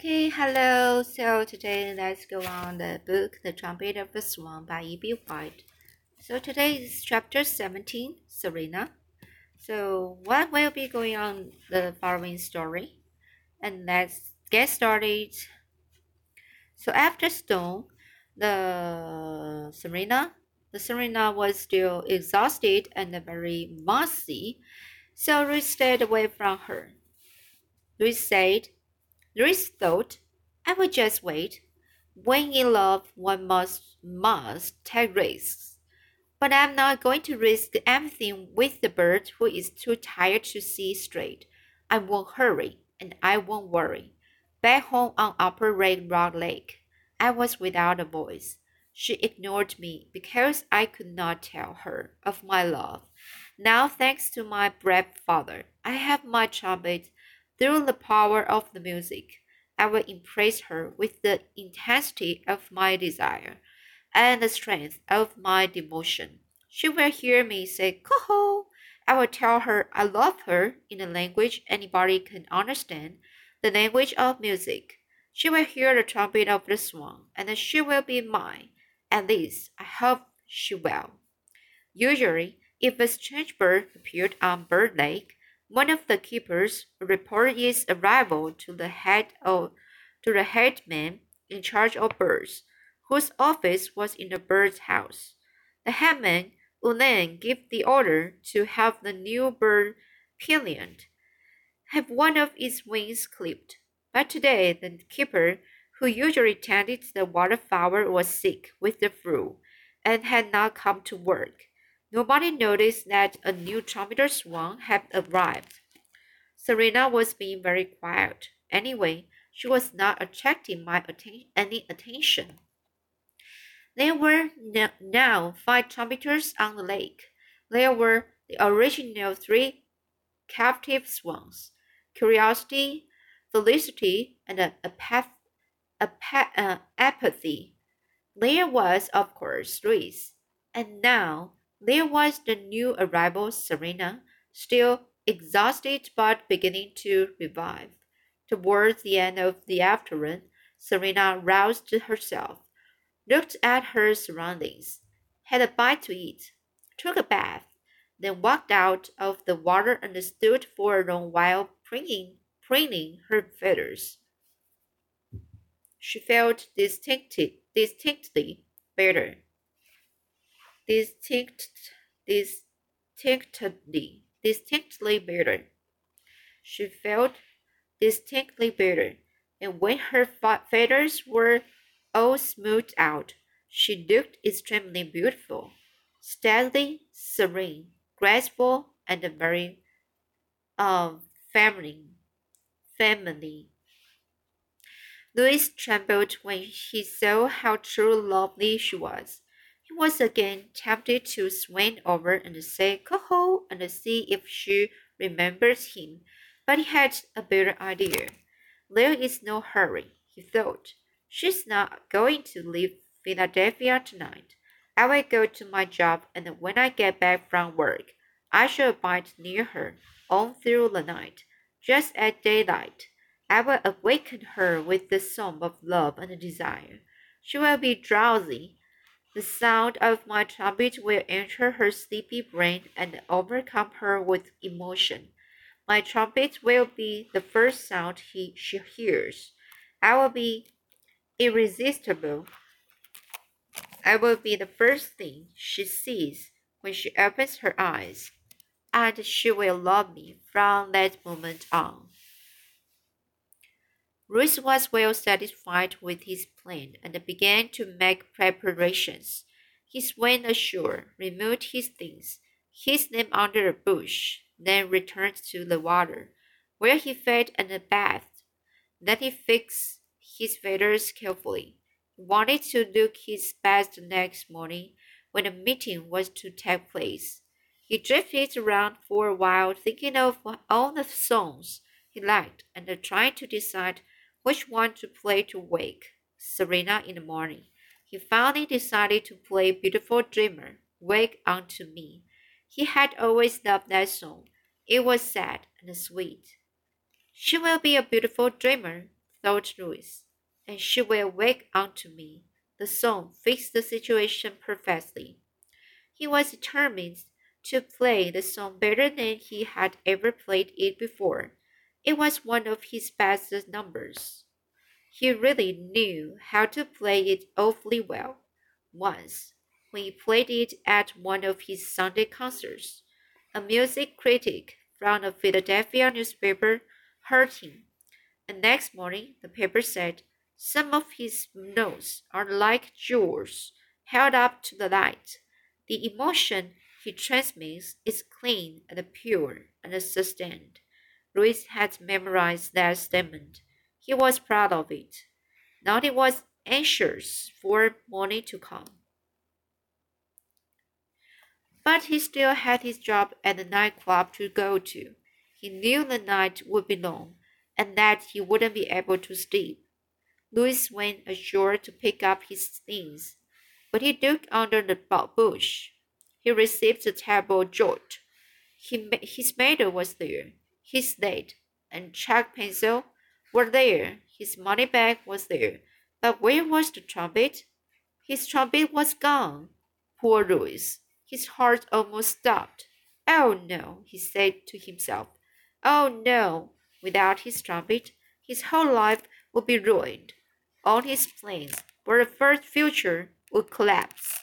Okay, hello. So today let's go on the book The Trumpet of the Swan by E.B. White. So today is chapter 17, Serena. So what will be going on the following story? And let's get started. So after Stone, the Serena, the Serena was still exhausted and very mossy, so Louis stayed away from her. Ruth said, Louis thought, I will just wait. When in love, one must must take risks. But I'm not going to risk anything with the bird who is too tired to see straight. I won't hurry, and I won't worry. Back home on Upper Red Rock Lake, I was without a voice. She ignored me because I could not tell her of my love. Now, thanks to my brave father, I have my trumpet through the power of the music, I will impress her with the intensity of my desire and the strength of my devotion. She will hear me say, Coho! I will tell her I love her in a language anybody can understand, the language of music. She will hear the trumpet of the swan, and she will be mine. At least, I hope she will. Usually, if a strange bird appeared on Bird Lake, one of the keepers reported its arrival to the head of, to the headman in charge of birds, whose office was in the bird's house. The headman would then give the order to have the new bird pinioned, have one of its wings clipped. But today the keeper, who usually tended the waterfowl, was sick with the flu and had not come to work. Nobody noticed that a new trumpeter swan had arrived. Serena was being very quiet. Anyway, she was not attracting my atten any attention. There were now five trumpeters on the lake. There were the original three captive swans curiosity, felicity, and apath- apath- uh, apathy. There was, of course, Louise. And now there was the new arrival, Serena, still exhausted but beginning to revive. Towards the end of the afternoon, Serena roused herself, looked at her surroundings, had a bite to eat, took a bath, then walked out of the water and stood for a long while preening, preening her feathers. She felt distinctly, distinctly better distinct, distinctly, distinctly better. She felt distinctly better, and when her feathers were all smoothed out, she looked extremely beautiful, steady, serene, graceful, and very um, feminine. Feminine. Louis trembled when he saw how truly lovely she was. He was again tempted to swing over and say "Coho" and see if she remembers him, but he had a better idea. There is no hurry, he thought. She's not going to leave Philadelphia tonight. I will go to my job, and when I get back from work, I shall abide near her all through the night. Just at daylight, I will awaken her with the song of love and desire. She will be drowsy the sound of my trumpet will enter her sleepy brain and overcome her with emotion. My trumpet will be the first sound he, she hears. I will be irresistible. I will be the first thing she sees when she opens her eyes, and she will love me from that moment on. Louis was well satisfied with his plan and began to make preparations. He swam ashore, removed his things, hid them under a bush, then returned to the water, where he fed and bathed. Then he fixed his feathers carefully. He wanted to look his best next morning when the meeting was to take place. He drifted around for a while, thinking of all the songs he liked and trying to decide which one to play to wake Serena in the morning. He finally decided to play Beautiful Dreamer, Wake Unto Me. He had always loved that song. It was sad and sweet. She will be a beautiful dreamer, thought Louis, and she will wake unto me. The song fixed the situation perfectly. He was determined to play the song better than he had ever played it before. It was one of his best numbers. He really knew how to play it awfully well. Once, when he played it at one of his Sunday concerts, a music critic from a Philadelphia newspaper heard him. And next morning, the paper said, Some of his notes are like jewels held up to the light. The emotion he transmits is clean and pure and sustained. Louis had memorized that statement. He was proud of it. Now he was anxious for morning to come. But he still had his job at the nightclub to go to. He knew the night would be long and that he wouldn't be able to sleep. Louis went ashore to pick up his things. When he looked under the bush, he received a terrible jolt. He, his medal was there, his slate and chalk pencil were there, his money bag was there, but where was the trumpet? His trumpet was gone. Poor Louis. His heart almost stopped. Oh no, he said to himself. Oh no, without his trumpet, his whole life would be ruined. All his plans for the first future would collapse.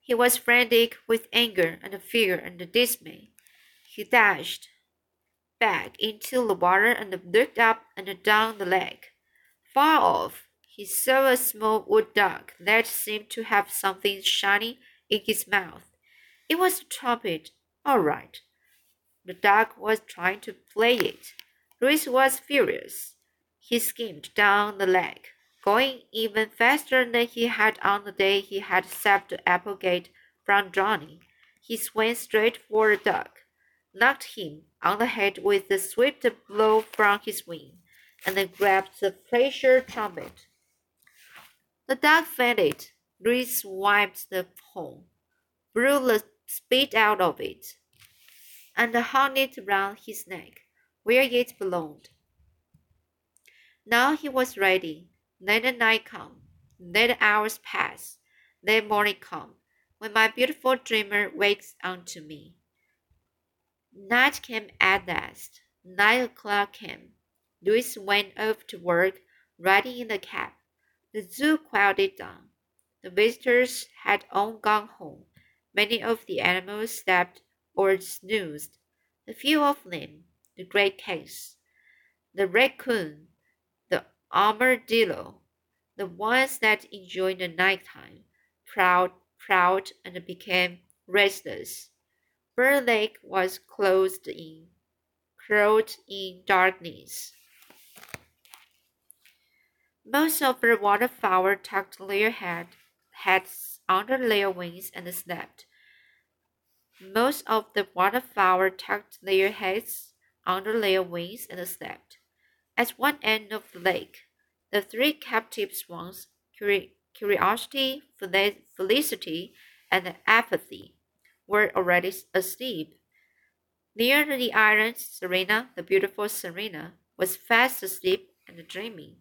He was frantic with anger and fear and dismay. He dashed back into the water and looked up and down the lake. Far off, he saw a small wood duck that seemed to have something shiny in his mouth. It was a trumpet, all right. The duck was trying to play it. Louis was furious. He skimmed down the lake, going even faster than he had on the day he had saved Applegate from drowning. He swam straight for the duck, knocked him on the head with a swift blow from his wing, and then grabbed the pressure trumpet. The duck fainted. Louis wiped the pole blew the spit out of it, and hung it round his neck, where it belonged. Now he was ready. Let the night come. Let the hours pass. Let morning come, when my beautiful dreamer wakes unto me. Night came at last. Nine o'clock came. Louis went off to work, riding in the cab. The zoo quieted down. The visitors had all gone home. Many of the animals slept or snoozed. A few of them, the great case, the raccoon, the armadillo, the ones that enjoyed the nighttime, prowled, prowled, and became restless. Bird Lake was closed in, clothed in darkness. Most of the waterfowl tucked their head, heads under their wings and slept. Most of the waterfowl tucked their heads under their wings and slept. At one end of the lake, the three captive swans, Curiosity, Felicity, and Apathy, were already asleep. Near the island, Serena, the beautiful Serena, was fast asleep and dreaming.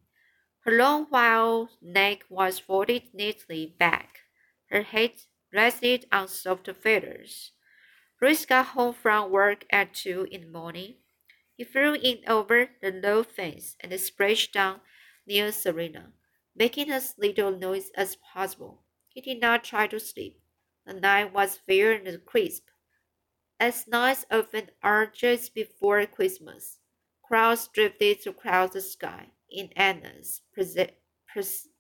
Her long white neck was folded neatly back. Her head rested on soft feathers. Bruce got home from work at two in the morning. He flew in over the low fence and splashed down near Serena, making as little noise as possible. He did not try to sleep. The night was fair and crisp, as nights often are just before Christmas. Clouds drifted across the sky in endless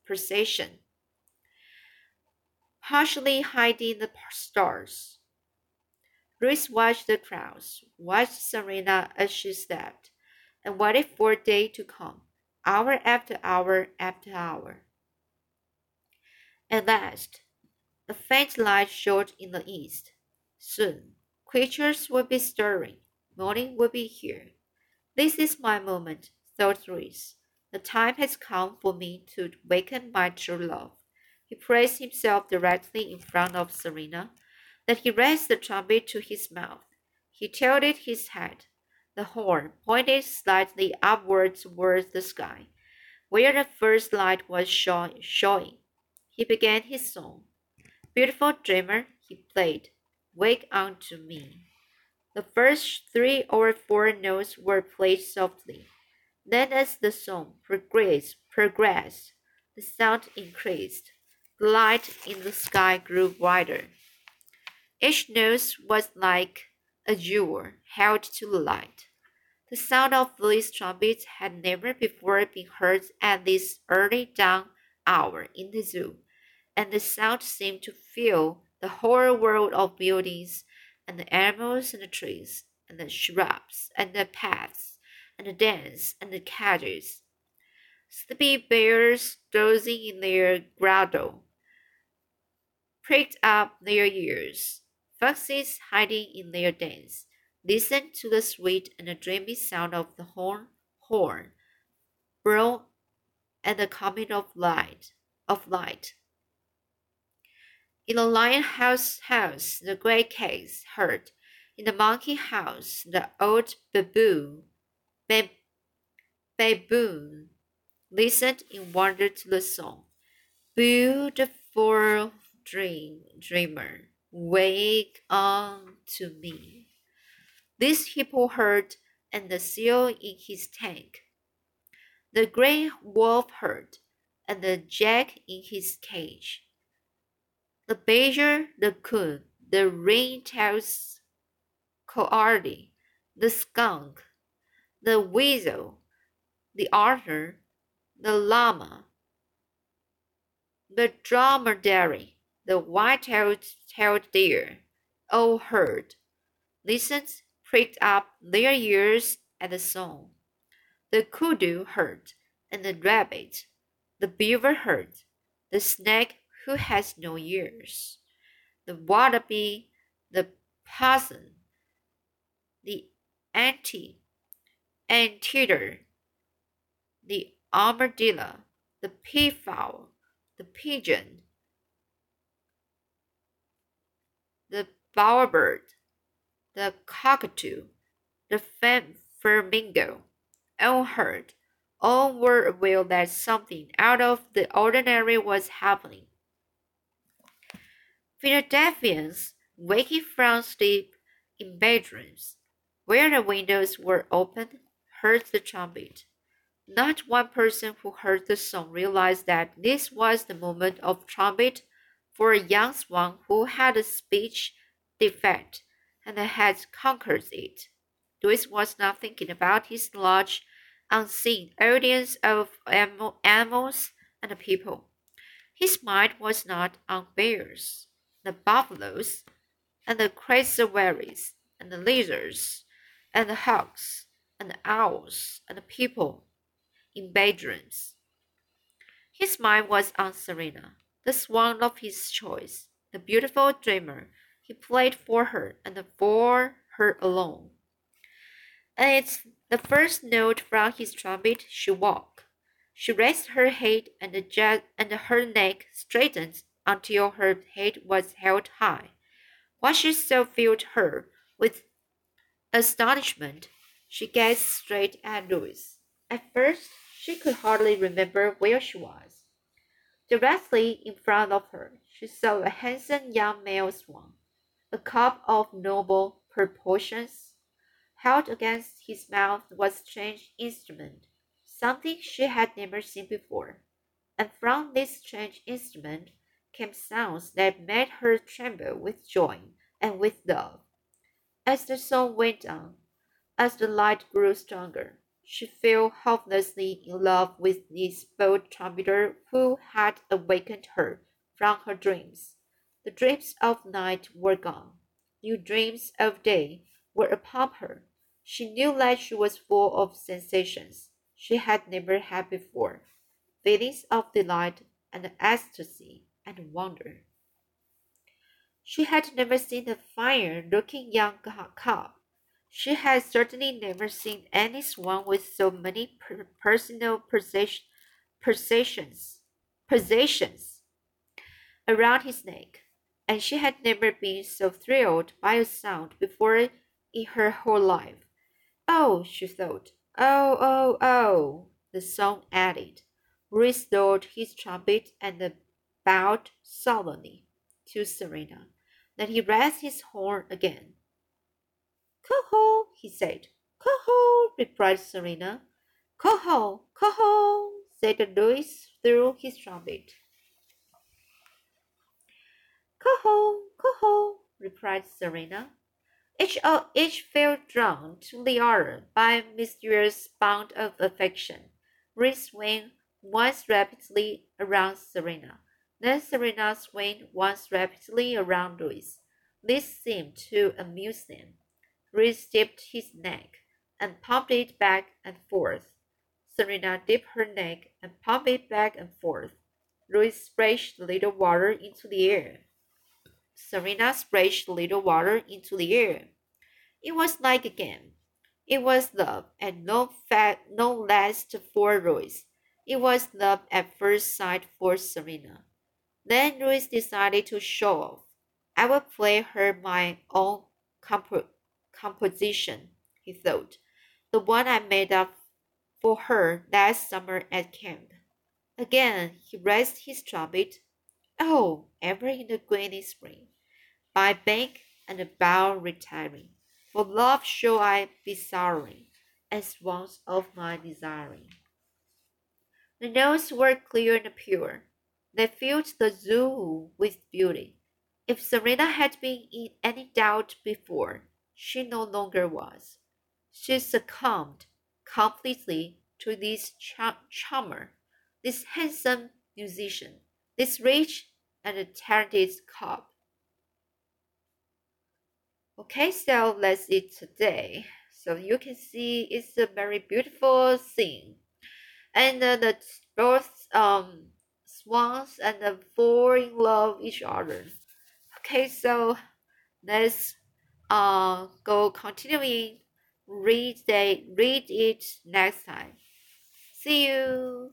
procession partially hiding the stars. Louis watched the crowds, watched Serena as she slept, and waited for day to come, hour after hour after hour. At last, a faint light showed in the east. Soon, creatures would be stirring. Morning would be here. This is my moment, thought Louis. The time has come for me to waken my true love. He placed himself directly in front of Serena. Then he raised the trumpet to his mouth. He tilted his head. The horn pointed slightly upward towards the sky, where the first light was showing. He began his song. Beautiful dreamer, he played, wake unto me. The first three or four notes were played softly. Then, as the song progressed, progressed, the sound increased. The light in the sky grew brighter. Each note was like a jewel held to the light. The sound of these trumpets had never before been heard at this early dawn hour in the zoo, and the sound seemed to fill the whole world of buildings and the animals and the trees and the shrubs and the paths and the dens and the cages. Sleepy bears dozing in their grotto pricked up their ears. Foxes hiding in their dens listened to the sweet and the dreamy sound of the horn, horn, blown, and the coming of light, of light. In the lion house, house the great case heard. In the monkey house, the old baboon, bab, baboon listened in wonder to the song. Beautiful dream, dreamer, wake on to me. This hippo heard, and the seal in his tank. The gray wolf heard, and the jack in his cage the badger, the coon, the ring-tailed coyote, the skunk, the weasel, the otter, the llama, the dromedary, the white-tailed deer, all heard, listened, pricked up their ears at the song. The kudu heard, and the rabbit, the beaver heard, the snake who has no ears, the wallaby, the possum, the anti, anteater, the armadillo, the peafowl, the pigeon, the bowerbird, the cockatoo, the flamingo, all heard. All were aware that something out of the ordinary was happening. Philadelphians, waking from sleep in bedrooms, where the windows were open, heard the trumpet. Not one person who heard the song realized that this was the moment of trumpet for a young swan who had a speech defect and had conquered it. Louis was not thinking about his large, unseen audience of animals and people. His mind was not on bears the buffaloes, and the cassowaries, and the lizards, and the hawks, and the owls, and the people in bedrooms. His mind was on Serena, the swan of his choice, the beautiful dreamer. He played for her and for her alone. And it's the first note from his trumpet she woke. She raised her head and, the and her neck straightened until her head was held high. What she saw filled her with astonishment. She gazed straight at Louis. At first, she could hardly remember where she was. Directly in front of her, she saw a handsome young male swan, a cob of noble proportions. Held against his mouth was a strange instrument, something she had never seen before, and from this strange instrument came sounds that made her tremble with joy and with love. As the song went on, as the light grew stronger, she fell hopelessly in love with this bold trumpeter who had awakened her from her dreams. The dreams of night were gone. New dreams of day were upon her. She knew that she was full of sensations she had never had before, feelings of delight and ecstasy and wonder. She had never seen a fine looking young cow. She had certainly never seen any with so many per personal possessions, possessions around his neck, and she had never been so thrilled by a sound before in her whole life. Oh, she thought. Oh, oh, oh, the song added. Restored his trumpet and bowed solemnly to Serena. Then he raised his horn again. Coho, he said. Coho, replied Serena. Coho, coho, said Louis through his trumpet. Coho, coho, replied Serena. Each, of, each felt drawn to the other by a mysterious bond of affection. Reese swung once rapidly around Serena. Then Serena swung once rapidly around Louis. This seemed to amuse them. Reese dipped his neck and pumped it back and forth. Serena dipped her neck and pumped it back and forth. Louis splashed a little water into the air. Serena splashed a little water into the air. It was like a game. It was love, and no, fa- no less for Louis. It was love at first sight for Serena. Then Louis decided to show off. I will play her my own comp- composition, he thought, the one I made up for her last summer at camp. Again he raised his trumpet. Oh, ever in the greeny spring, by bank and bough retiring, for love shall I be sorrowing, as once of my desiring. The notes were clear and pure. They filled the zoo with beauty. If Serena had been in any doubt before, she no longer was. She succumbed completely to this charmer, this handsome musician, this rich and talented cob. Okay, so let's see today. So you can see it's a very beautiful scene, and uh, the both um swans and the fall in love each other. Okay, so let's uh go continuing read they read it next time. See you.